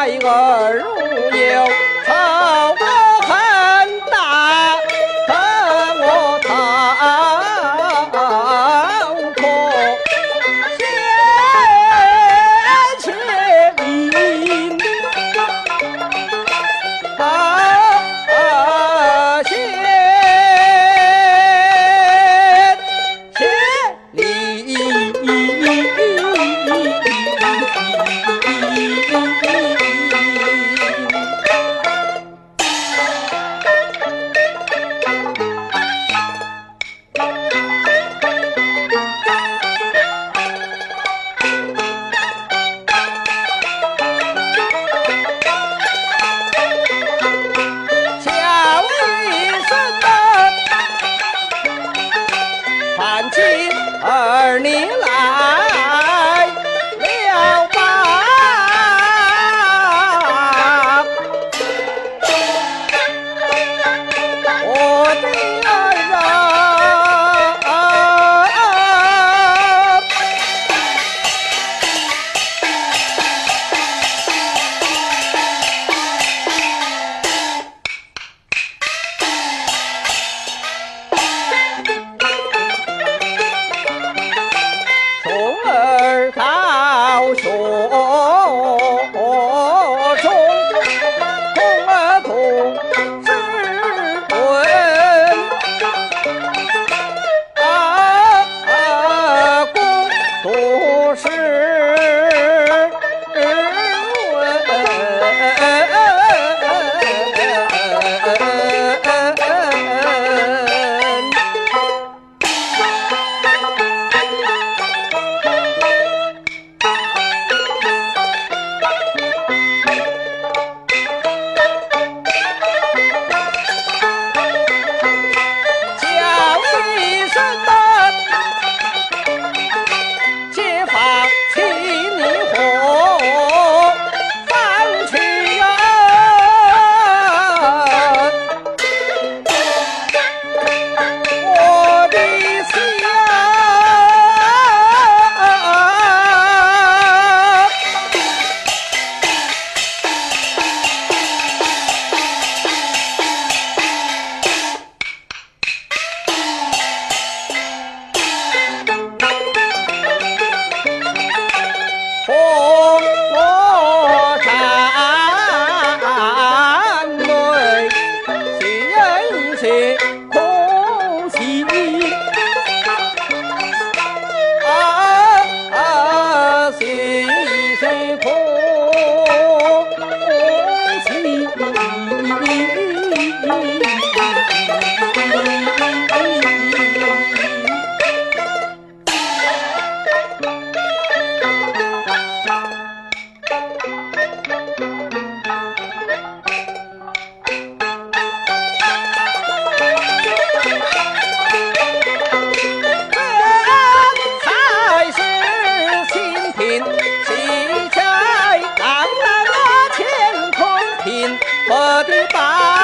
爱儿如牛 learning. 小学。我的爸